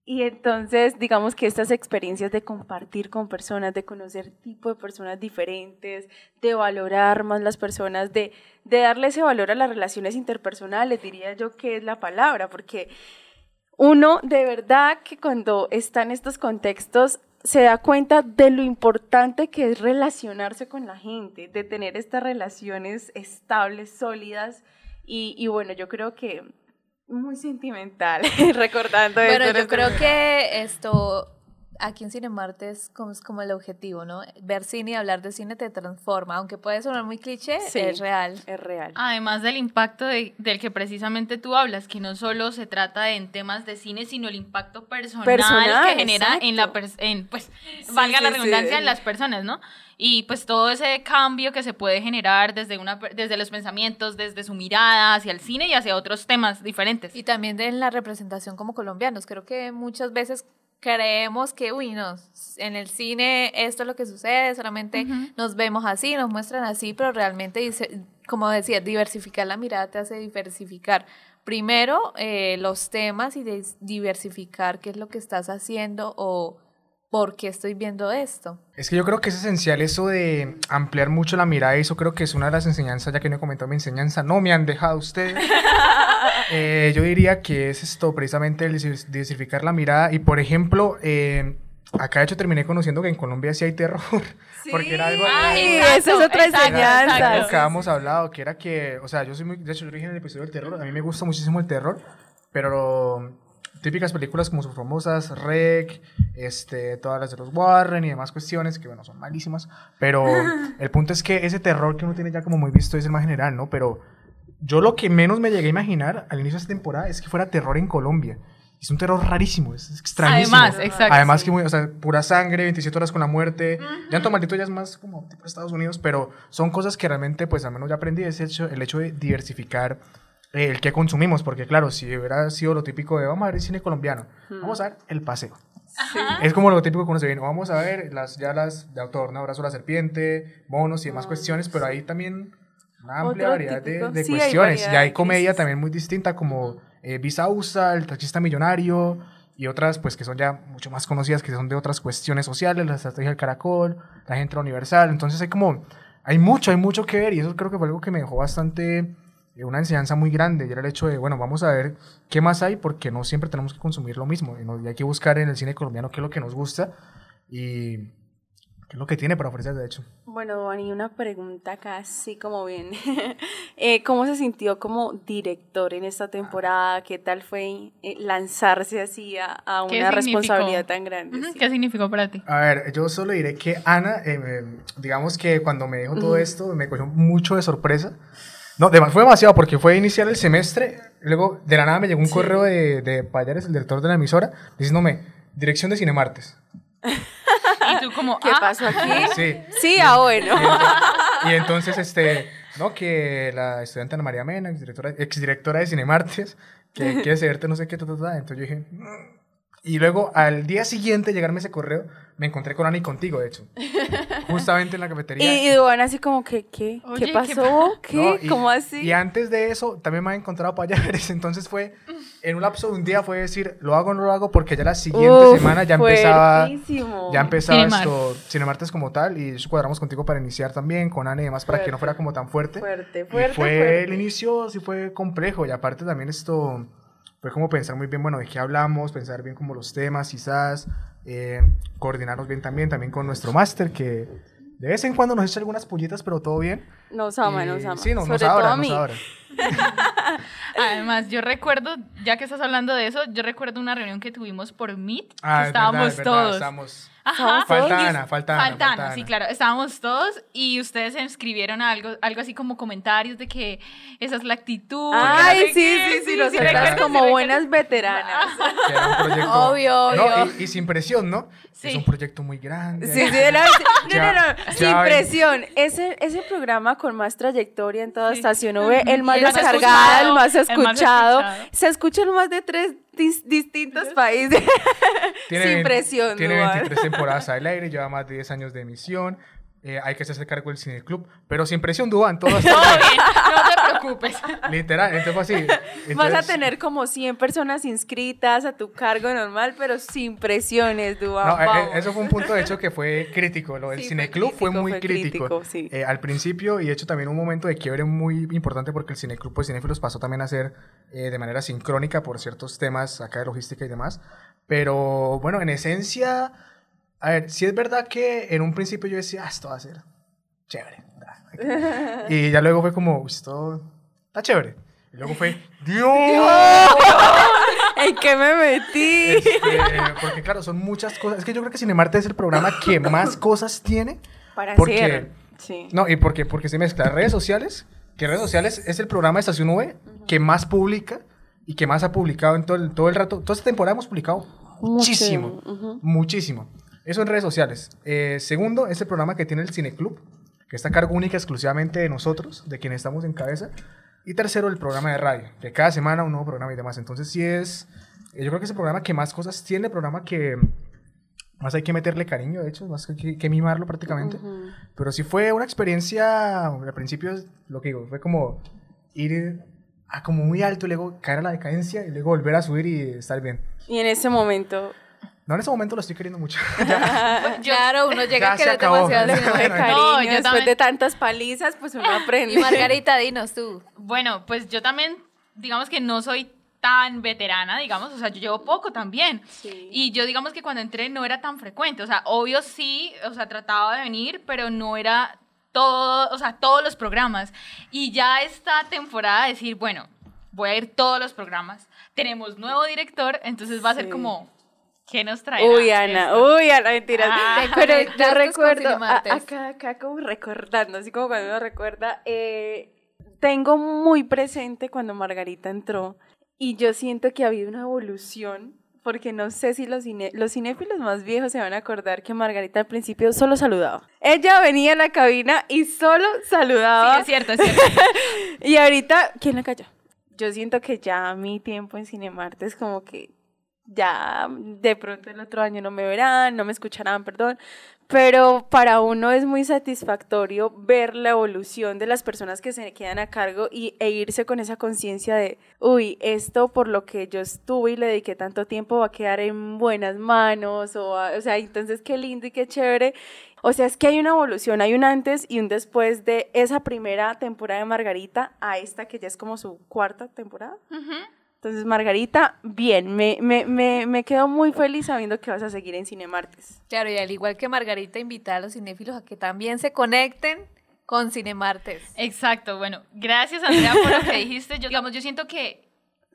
Y entonces, digamos que estas experiencias de compartir con personas, de conocer tipo de personas diferentes, de valorar más las personas, de, de darle ese valor a las relaciones interpersonales, diría yo que es la palabra, porque uno de verdad que cuando está en estos contextos se da cuenta de lo importante que es relacionarse con la gente, de tener estas relaciones estables, sólidas. Y, y bueno, yo creo que muy sentimental recordando esto. Bueno, en yo creo que esto aquí en Cinemarte es como, es como el objetivo, ¿no? Ver cine y hablar de cine te transforma, aunque puede sonar muy cliché, Sí, es real. Es real. Además del impacto de- del que precisamente tú hablas, que no solo se trata de en temas de cine, sino el impacto personal, Personal, que genera en la en, pues, valga la sí, redundancia, en las personas, ¿no? Y pues todo ese cambio que se puede generar desde, una, desde los pensamientos, desde su mirada hacia el cine y hacia otros temas diferentes. Y también de la representación como colombianos. Creo que muchas veces creemos que, uy, no, en el cine esto es lo que sucede, solamente nos vemos así, nos muestran así, pero realmente, como decía, diversificar la mirada te hace diversificar. Primero eh, los temas y diversificar qué es lo que estás haciendo o por qué estoy viendo esto. Es que yo creo que es esencial eso de ampliar mucho la mirada y eso creo que es una de las enseñanzas, ya que no he comentado mi enseñanza, no me han dejado ustedes. Eh, yo diría que es esto, precisamente el diversif- diversificar la mirada y por ejemplo, eh, acá de hecho terminé conociendo que en Colombia sí hay terror, porque era algo... Ah, Sí, exacto, esa es otra exacto, enseñanza. exacto. algo que habíamos hablado, que era que, o sea, yo soy muy, de hecho, yo dije en el episodio del terror, a mí me gusta muchísimo el terror, pero típicas películas como sus famosas Rec, este, todas las de los Warren y demás cuestiones, que bueno, son malísimas, pero el punto es que ese terror que uno tiene ya como muy visto es el más general, ¿no? Pero yo lo que menos me llegué a imaginar al inicio de esta temporada es que fuera terror en Colombia. Es un terror rarísimo, es extrañísimo. Además, exacto. Además que, muy, o sea, pura sangre, 27 horas con la muerte. Llanto maldito ya es más como tipo Estados Unidos, pero son cosas que realmente, pues al menos ya aprendí, es el hecho, el hecho de diversificar el que consumimos, porque claro, si hubiera sido lo típico de vamos a ver cine colombiano, vamos a ver El Paseo. Es como lo típico que uno se viene, vamos a ver las, ya las de autor, ¿no? Abrazo a la serpiente, monos y demás cuestiones, pero ahí también una amplia variedad de, de Sí, hay cuestiones. variedad y hay comedia crisis. también muy distinta como eh, Visa Usa, El Taxista Millonario y otras pues que son ya mucho más conocidas que son de otras cuestiones sociales, la estrategia del caracol, la gente universal. Entonces hay como, hay mucho, hay mucho que ver y eso creo que fue algo que me dejó bastante, una enseñanza muy grande y era el hecho de, bueno, vamos a ver qué más hay porque no siempre tenemos que consumir lo mismo y, no- y hay que buscar en el cine colombiano qué es lo que nos gusta y qué es lo que tiene para ofrecer de hecho. Bueno, Dani, una pregunta casi como bien. Eh, ¿Cómo se sintió como director en esta temporada? ¿Qué tal fue eh, lanzarse así a, a ¿Qué una significó? responsabilidad tan grande? Ujú, sí? ¿Qué significó para ti? A ver, yo solo diré que Ana, eh, eh, digamos que cuando me dijo todo esto, me cogió mucho de sorpresa. No, fue demasiado porque fue iniciar el semestre, luego de la nada me llegó un correo de, de Payares, el director de la emisora, diciéndome, dirección de Cinemartes. Y tú como, ¿Qué ah, pasó aquí? Sí. Sí, ah, bueno. Y entonces, este, no, que la estudiante Ana María Mena, exdirectora, exdirectora de Cinemartes, que quiere cederte no sé qué, ta, ta, ta. entonces yo dije... Y luego, al día siguiente, llegarme ese correo, me encontré con Ana y contigo, de hecho. Justamente en la cafetería. Y, y Duana así como que, ¿qué? Oye, ¿Qué ¿qué pasó? ¿Qué? No, y- ¿Cómo así? Y antes de eso, también me había encontrado payares. Entonces fue, en un lapso de un día fue decir, lo hago o no lo hago, porque ya la siguiente Uf, semana ya empezaba, fuertísimo. ya empezaba Cinemar. esto, Cinemartes como tal, y eso cuadramos contigo para iniciar también, con Ana y demás, para que no fuera como tan fuerte. Fuerte, Y fuerte, fue, fuerte. el inicio sí fue complejo, y aparte también esto fue como pensar muy bien, bueno, de qué hablamos, pensar bien como los temas, quizás, eh, coordinarnos bien también, también con nuestro máster, que de vez en cuando nos echa algunas pullitas, pero todo bien. Nos ama, Y- nos ama. Sí, no, Sobre nos todo adora, a nos. Además, yo recuerdo, ya que estás hablando de eso, yo recuerdo una reunión que tuvimos por Meet, que Ah, es estábamos verdad, es verdad, todos. estábamos- Ajá. Falta Ana, falta Ana, falta Ana, sí, claro. Estábamos todos y ustedes escribieron algo, algo así como comentarios de que esa es la actitud. Ay, sé sí, qué. sí, sí, nosotras como sí, buenas veteranas. que era un proyecto. Obvio, No, obvio. y, y sin presión, ¿no? Sí. Es un proyecto muy grande. Sí, sí, no, Ya- no, no, sin presión. Ese, ese programa con más trayectoria en toda estación V, el más el descargado, el más el escuchado, se escucha en más de tres dis- distintos países. Tiene sin presión, Tiene Duan. 23 temporadas al aire, lleva más de 10 años de emisión. Eh, hay que hacerse cargo del Cine Club, pero sin presión, Duan, todo está Todo bien. no te preocupes. Literal, entonces fue así. Vas a Entonces- tener como 100 personas inscritas a tu cargo normal, pero sin presiones, Duan. No, eh, eh, vamos. eso fue un punto de hecho que fue crítico. Lo del Sí, fue Cineclub fue, crítico, muy fue crítico. crítico, sí. eh, al principio y de hecho también un momento de quiebre muy importante porque el Cineclub pues Cinéfilos pasó también a ser eh, de manera sincrónica por ciertos temas acá de logística y demás. Pero bueno, en esencia, a ver, sí es verdad que en un principio yo decía, ah, esto va a ser chévere. y ya luego fue como, "Uy, esto está chévere. Y luego fue, ¡Dios! ¿En qué me metí? Este, porque claro, son muchas cosas. Es que yo creo que Cinemarte es el programa que más cosas tiene. Para porque, hacer. Sí. No, y porque, porque se mezcla redes sociales, que redes sociales es el programa de Estación V que más publica y que más ha publicado en todo el, todo el rato. Toda esta temporada hemos publicado muchísimo, ujú. muchísimo. Eso en redes sociales. Eh, segundo, es el programa que tiene el Cineclub, que está a cargo única exclusivamente de nosotros, de quienes estamos en cabeza. Y tercero, el programa de radio, que cada semana un nuevo programa y demás. Entonces, sí es, eh, yo creo que es el programa que más cosas tiene, el programa que más hay que meterle cariño, de hecho, más que, que mimarlo prácticamente. Pero sí fue una experiencia, al principio, lo que digo, fue como ir a como muy alto y luego caer a la decadencia y luego volver a subir y estar bien. Y en ese momento, No, en ese momento lo estoy queriendo mucho. claro, uno llega Ya a querer demasiado de cariño, No, yo después también. de tantas palizas, pues uno aprende. Y Margarita, dinos tú. Bueno, pues yo también, digamos que no soy tan veterana, digamos, o sea, yo llevo poco también. Sí. Y yo digamos que cuando entré no era tan frecuente, o sea, obvio sí, o sea, trataba de venir, pero no era todo, o sea, todos los programas. Y ya esta temporada decir, bueno, voy a ir todos los programas. Tenemos nuevo director, entonces va a ser Sí. como, ¿qué nos trae? Uy, Ana, uy, Ana, mentiras. Ah. Te Pero conectaste yo recuerdo, a- acá, acá como recordando, así como cuando uno recuerda, eh, tengo muy presente cuando Margarita entró y yo siento que ha habido una evolución, porque no sé si los, cine- los cinéfilos más viejos se van a acordar que Margarita al principio solo saludaba. Ella venía a la cabina y solo saludaba. Sí, es cierto, es cierto. Y ahorita, ¿quién la cayó? Yo siento que ya mi tiempo en Cinemarte es como que ya de pronto el otro año no me verán, no me escucharán, perdón, pero para uno es muy satisfactorio ver la evolución de las personas que se quedan a cargo y, e irse con esa conciencia de, uy, esto por lo que yo estuve y le dediqué tanto tiempo va a quedar en buenas manos, o, a- o sea, entonces qué lindo y qué chévere. O sea, es que hay una evolución, hay un antes y un después de esa primera temporada de Margarita a esta que ya es como su cuarta temporada. Entonces, Margarita, bien, me, me, me, me quedo muy feliz sabiendo que vas a seguir en Cinemartes. Claro, y al igual que Margarita, invitar a los cinéfilos a que también se conecten con Cinemartes. Exacto, bueno, gracias Andrea por lo que dijiste. Yo, digamos, yo siento que,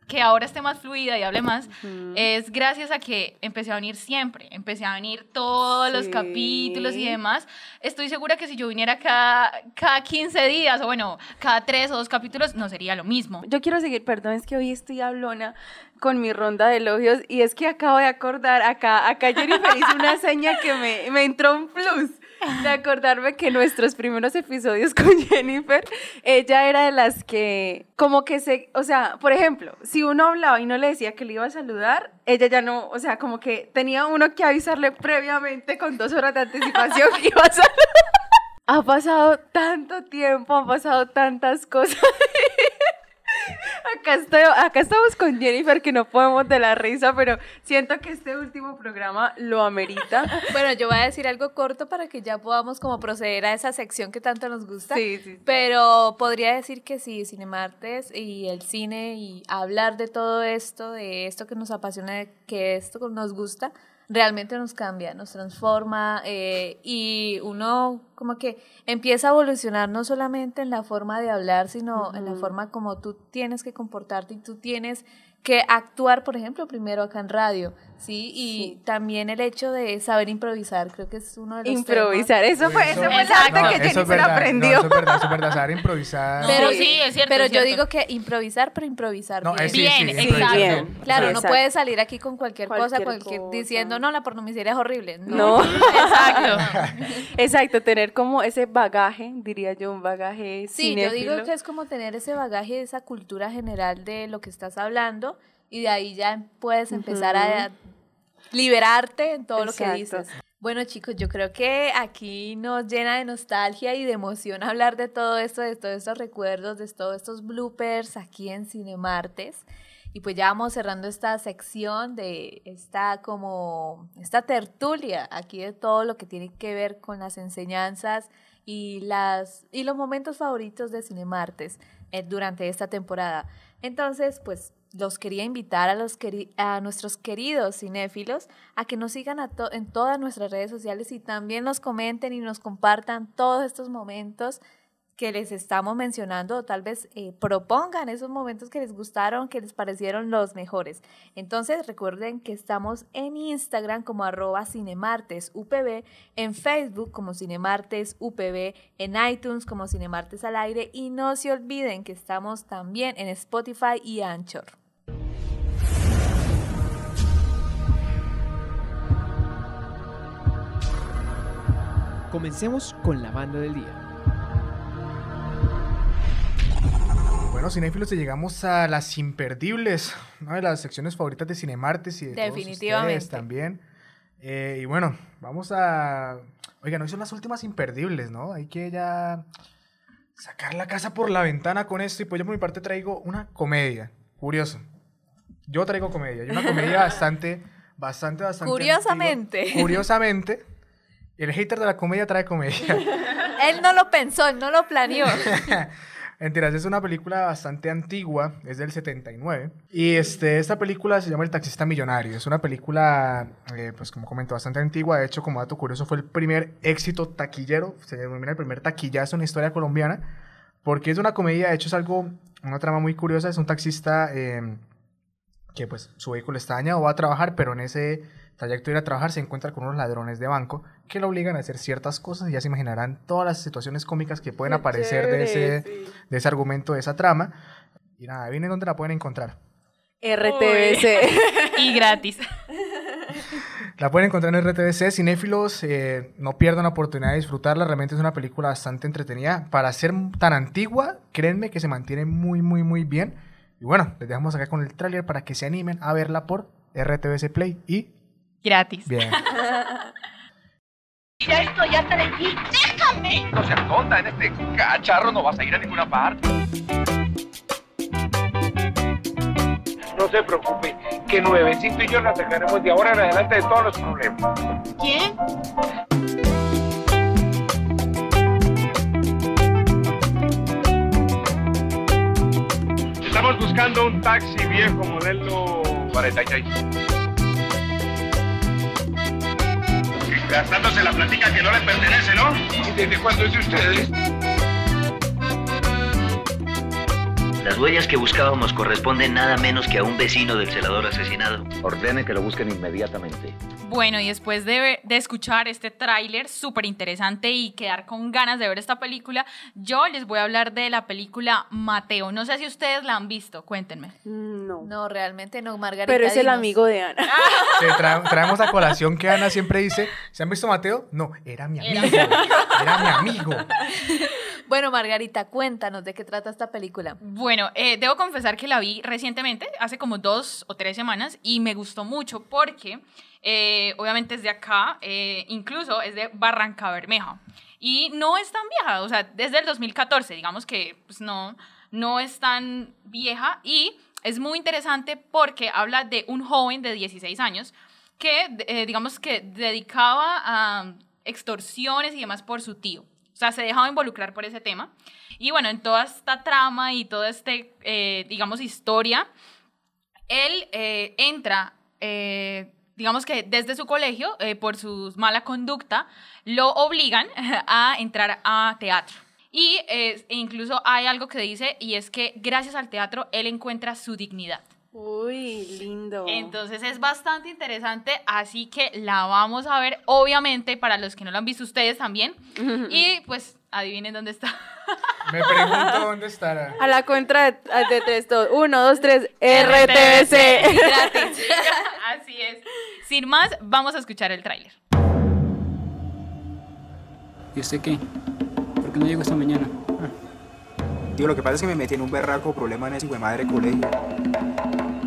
que ahora esté más fluida y hable más, es gracias a que empecé a venir siempre, empecé a venir todos los capítulos y demás. Estoy segura que si yo viniera cada, cada 15 días o bueno, cada 3 o 2 capítulos, no sería lo mismo. Yo quiero seguir, perdón, es que hoy estoy hablona con mi ronda de elogios y es que acabo de acordar, acá, acá Jennifer hizo una seña que me, me entró un plus de acordarme que nuestros primeros episodios con Jennifer, ella era de las que como que se, o sea, por ejemplo, si uno hablaba y no le decía que le iba a saludar, ella ya no, o sea, como que tenía uno que avisarle previamente con dos horas de anticipación que iba a saludar. Ha pasado tanto tiempo, han pasado tantas cosas. Acá, estoy, acá estamos con Jennifer que no podemos de la risa, pero siento que este último programa lo amerita. Bueno, yo voy a decir algo corto para que ya podamos como proceder a esa sección que tanto nos gusta. Sí, sí. Pero podría decir que sí, Cinemartes y el cine y hablar de todo esto, de esto que nos apasiona, que esto nos gusta, realmente nos cambia, nos transforma eh, y uno como que empieza a evolucionar no solamente en la forma de hablar, sino en la forma como tú tienes que comportarte y tú tienes que actuar, por ejemplo, primero acá en radio, ¿sí? Y también el hecho de saber improvisar, creo que es uno de los Improvisar, eso fue, Eso- ese fue el Exacto. arte No, que Jennifer verdad, aprendió. no, eso es verdad, eso es verdad, saber improvisar. Pero, Sí, es cierto, pero es yo cierto. diego que improvisar, pero improvisar No, bien. eh, sí, Bien, sí, exacto. Bien. Claro, Sí, no puedes salir aquí con cualquier, cosa, Cualquier cualquier cosa. diciendo, no, la pornomiseria es horrible. No. No, Exacto. exacto, tener como ese bagaje, diría yo, un bagaje Sí, yo digo que es como tener ese bagaje, esa cultura general de lo que estás hablando y de ahí ya puedes empezar a liberarte en todo lo que dices. Bueno chicos, yo creo que aquí nos llena de nostalgia y de emoción hablar de todo esto, de todos estos recuerdos, de todos estos bloopers aquí en Cinemartes. Y pues ya vamos cerrando esta sección de esta como esta tertulia aquí de todo lo que tiene que ver con las enseñanzas y las y los momentos favoritos de Cinemartes eh, durante esta temporada. Entonces, pues los quería invitar a los queri- a nuestros queridos cinéfilos a que nos sigan en todas nuestras redes sociales y también nos comenten y nos compartan todos estos momentos que les estamos mencionando o tal vez eh, propongan esos momentos que les gustaron, que les parecieron los mejores. Entonces recuerden que estamos en Instagram como arroba cinemartesupb, en Facebook como cinemartesupb, en iTunes como cinemartes al aire y no se olviden que estamos también en Spotify y Anchor. Comencemos con la banda del día. Bueno, cinéfilos, llegamos a las imperdibles, una de las secciones favoritas de Cinemartes y de todos Definitivamente. ustedes también. Eh, y bueno, vamos a... Oigan, hoy son las últimas imperdibles, ¿no? Hay que ya sacar la casa por la ventana con esto y pues yo por mi parte traigo una comedia. Curioso. Yo traigo comedia. Y una comedia bastante, bastante, bastante. Curiosamente. antigua. Curiosamente. El hater de la comedia trae comedia. Él no lo pensó, él no lo planeó. Mentiras, es una película bastante antigua, es del 79. Y este, esta película se llama El taxista millonario. Es una película, eh, pues como comento, bastante antigua. De hecho, como dato curioso, fue el primer éxito taquillero, se denomina el primer taquillazo en la historia colombiana, porque es una comedia, de hecho es algo, una trama muy curiosa. Es un taxista eh, que pues su vehículo está dañado, va a trabajar, pero en ese trayecto de ir a trabajar se encuentra con unos ladrones de banco que lo obligan a hacer ciertas cosas y ya se imaginarán todas las situaciones cómicas que pueden Qué aparecer de ese, sí. de ese argumento, de esa trama. Y nada, viene donde la pueden encontrar. RTBC. Y gratis. La pueden encontrar en RTBC. Cinéfilos, eh, no pierdan la oportunidad de disfrutarla. Realmente es una película bastante entretenida. Para ser tan antigua, créanme que se mantiene muy, muy, muy bien. Y bueno, les dejamos acá con el tráiler para que se animen a verla por RTBC Play y Gratis. bien. Ya estoy hasta de aquí. ¡Déjame! No seas tonta, en este cacharro no vas a ir a ninguna parte. No se preocupe, que nuevecito y yo la sacaremos de ahora en adelante de todos los problemas. ¿Quién? Estamos buscando un taxi viejo modelo 46. Gastándose la platica que no le pertenece, ¿no? ¿Y desde cuándo es de ustedes? Las huellas que buscábamos corresponden nada menos que a un vecino del celador asesinado. Ordene que lo busquen inmediatamente. Bueno, y después de, ver- de escuchar este tráiler súper interesante y quedar con ganas de ver esta película, yo les voy a hablar de la película Mateo. No sé si ustedes la han visto, cuéntenme. No. No, realmente no, Margarita. Pero es el dinos. amigo de Ana. Traemos a colación que Ana siempre dice, ¿se han visto Mateo? No, era mi Era- amigo. Era mi amigo. Bueno, Margarita, cuéntanos de qué trata esta película. Bueno, eh, debo confesar que la vi recientemente, hace como dos o tres semanas, y me gustó mucho porque eh, obviamente es de acá, eh, incluso es de Barranca Bermeja. Y no es tan vieja, o sea, desde el 2014, digamos que pues, no, no es tan vieja y es muy interesante porque habla de un joven de 16 años que, digamos que dedicaba a extorsiones y demás por su tío. Sea, se dejaba involucrar por ese tema. Y bueno, en toda esta trama y toda este, eh, digamos, historia, él eh, entra, eh, digamos que desde su colegio, eh, por su mala conducta, lo obligan a entrar a teatro. Y eh, e incluso hay algo que dice, y es que gracias al teatro él encuentra su dignidad. Uy, lindo. Entonces es bastante interesante, así que la vamos a ver, obviamente, para los que no la han visto ustedes también. Y pues adivinen dónde está. Me pregunto dónde estará. A la cuenta de, de tres, dos. Uno, dos, tres. RTBC. RTBC. Gratis. Así es. Sin más, vamos a escuchar el tráiler. ¿Y usted qué? ¿Por qué no llegó esta mañana? Digo, lo que pasa es que me metí en un berraco problema en ese hijo de madre colegio.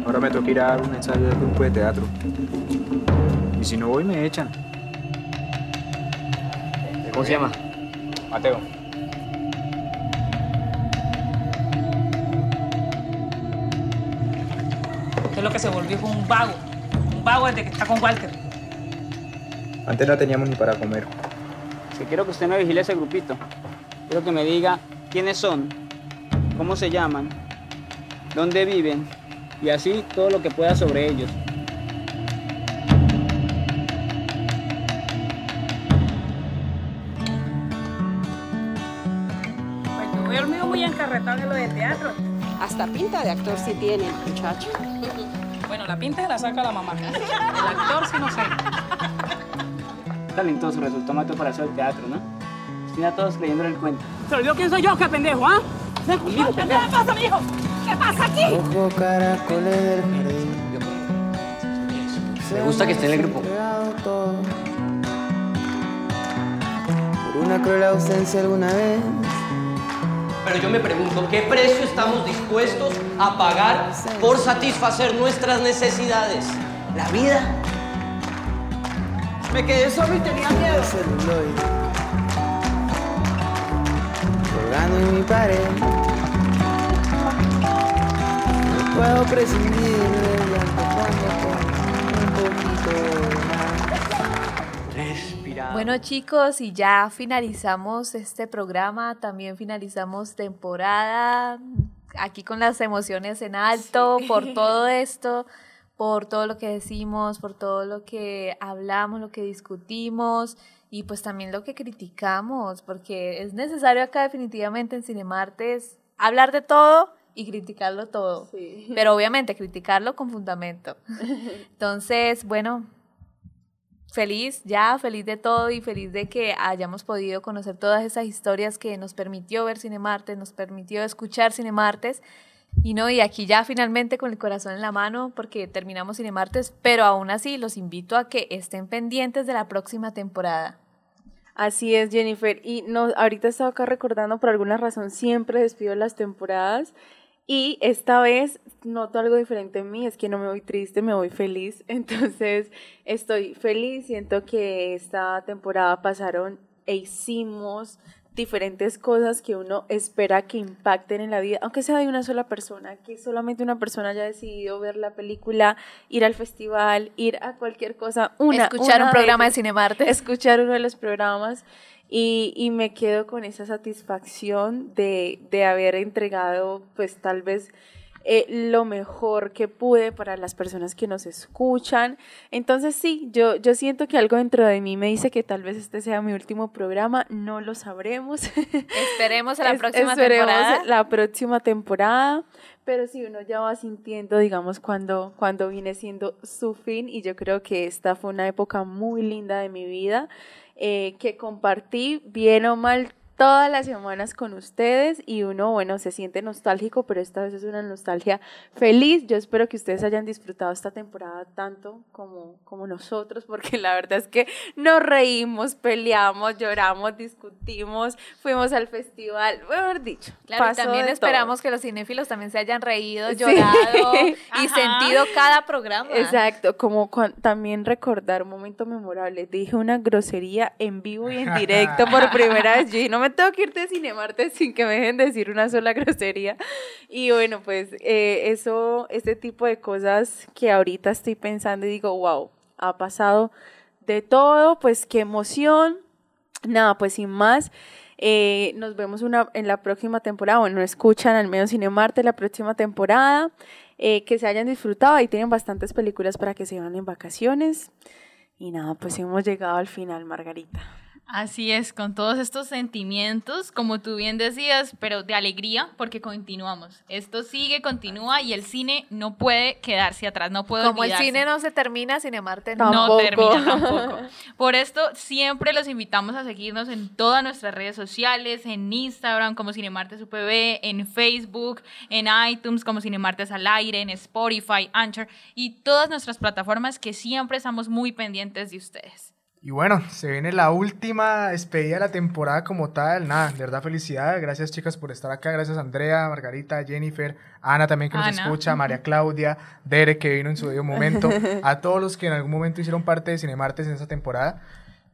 Ahora me toca ir a dar un ensayo del grupo de teatro. Y si no voy, me echan. ¿Cómo se llama? Mateo. Usted lo que se volvió fue un vago. Un vago desde que está con Walter. Antes no teníamos ni para comer. Que quiero que usted me vigile ese grupito. Quiero que me diga quiénes son, cómo se llaman, dónde viven y así todo lo que pueda sobre ellos. Pues yo veo el mío muy encarretado en lo de teatro. Hasta pinta de actor sí tiene, muchacho. Bueno, la pinta se la saca la mamá. El actor sí no sé. Talentoso resultó Mateo para eso del teatro, ¿no? Estoy a todos creyendo el cuento. ¿Se olvidó quién soy yo, qué pendejo, ah? Conmigo, ¿Qué pendejo. pasa, mijo? ¿Qué pasa aquí? Ojo caracoles del jardín. Me gusta que esté en el grupo. Por una cruel ausencia alguna vez. Pero yo me pregunto, ¿qué precio estamos dispuestos a pagar por satisfacer nuestras necesidades? ¿La vida? Me quedé solo y tenía miedo. pegando en mi pared. Puedo prescindir del llanto cuando pongo un poquito más. Respira. Bueno chicos, y ya finalizamos este programa, también finalizamos temporada, aquí con las emociones en alto por todo esto, por todo lo que decimos, por todo lo que hablamos, lo que discutimos y pues también lo que criticamos, porque es necesario acá definitivamente en Cinemartes hablar de todo y criticarlo todo, pero obviamente criticarlo con fundamento. Entonces, bueno, feliz ya, feliz de todo y feliz de que hayamos podido conocer todas esas historias que nos permitió ver Cinemartes, nos permitió escuchar Cinemartes. Y no, y aquí ya finalmente con el corazón en la mano porque terminamos Cinemartes, pero aún así los invito a que estén pendientes de la próxima temporada. Así es, Jennifer. Y no, ahorita estaba acá recordando, por alguna razón siempre despido las temporadas. Y esta vez noto algo diferente en mí, es que no me voy triste, me voy feliz. Entonces estoy feliz, siento que esta temporada pasaron e hicimos diferentes cosas que uno espera que impacten en la vida, aunque sea de una sola persona, que solamente una persona haya decidido ver la película, ir al festival, ir a cualquier cosa, una, Escuchar una un programa de ellas, Cinemartes. escuchar uno de los programas y, y me quedo con esa satisfacción de, de haber entregado pues tal vez eh, lo mejor que pude para las personas que nos escuchan. Entonces sí, yo, yo siento que algo dentro de mí me dice que tal vez este sea mi último programa, no lo sabremos. Esperemos a la Es- próxima esperemos temporada. la próxima temporada. Pero sí, uno ya va sintiendo, digamos, cuando, cuando viene siendo su fin. Y yo creo que esta fue una época muy linda de mi vida eh, que compartí, bien o mal, todas las semanas con ustedes y uno, bueno, se siente nostálgico, pero esta vez es una nostalgia feliz. Yo espero que ustedes hayan disfrutado esta temporada tanto como, como nosotros, porque la verdad es que nos reímos, peleamos, lloramos, discutimos, fuimos al festival, mejor dicho. Claro, y también esperamos todo. que los cinéfilos también se hayan reído, Sí. llorado y Ajá. sentido cada programa. Exacto, como también recordar un momento memorable. Dije una grosería en vivo y en directo por primera vez. Yo no me tengo que ir de Cinemarte sin que me dejen decir una sola grosería. Y bueno, pues eh, eso, este tipo de cosas que ahorita estoy pensando y digo, wow, ha pasado de todo, pues qué emoción. Nada, pues sin más. eh, nos vemos una, en la próxima temporada, bueno, escuchan al menos Cinemarte la próxima temporada, eh, que se hayan disfrutado, ahí tienen bastantes películas para que se van en vacaciones. Y nada, pues hemos llegado al final, Margarita. Así es, con todos estos sentimientos, como tú bien decías, pero de alegría, porque continuamos. Esto sigue, continúa y el cine no puede quedarse atrás, no puede Como el cine no se termina, Cinemarte no. No termina tampoco. Por esto siempre los invitamos a seguirnos en todas nuestras redes sociales, en Instagram como Cinemartes UPB, en Facebook, en iTunes como Cinemartes al aire, en Spotify, Anchor y todas nuestras plataformas que siempre estamos muy pendientes de ustedes. Y bueno, se viene la última despedida de la temporada como tal. Nada, de verdad felicidad. Gracias chicas por estar acá. Gracias Andrea, Margarita, Jennifer, Ana también que nos Ana. escucha, María Claudia, Derek que vino en su debido momento. A todos los que en algún momento hicieron parte de Cinemartes en esa temporada.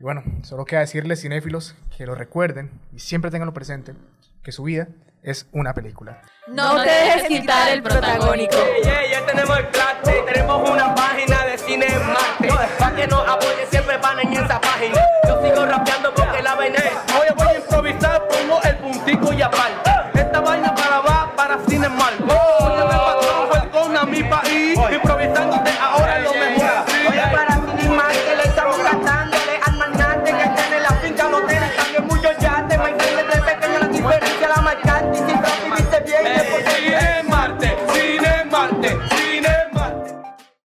Y bueno, solo queda decirles cinéfilos que lo recuerden y siempre tenganlo presente, que su vida es una película. No te dejes quitar el protagónico. Yeah, ya tenemos el clase, tenemos una página de cine en Marte. Pa' que nos apoye siempre van en esa página. Yo sigo rapeando porque la vaina es. Hoy voy a improvisar, pongo el puntico y aparte. Esta vaina para va para cine mal. Óyeme patrón, welcome a mi país.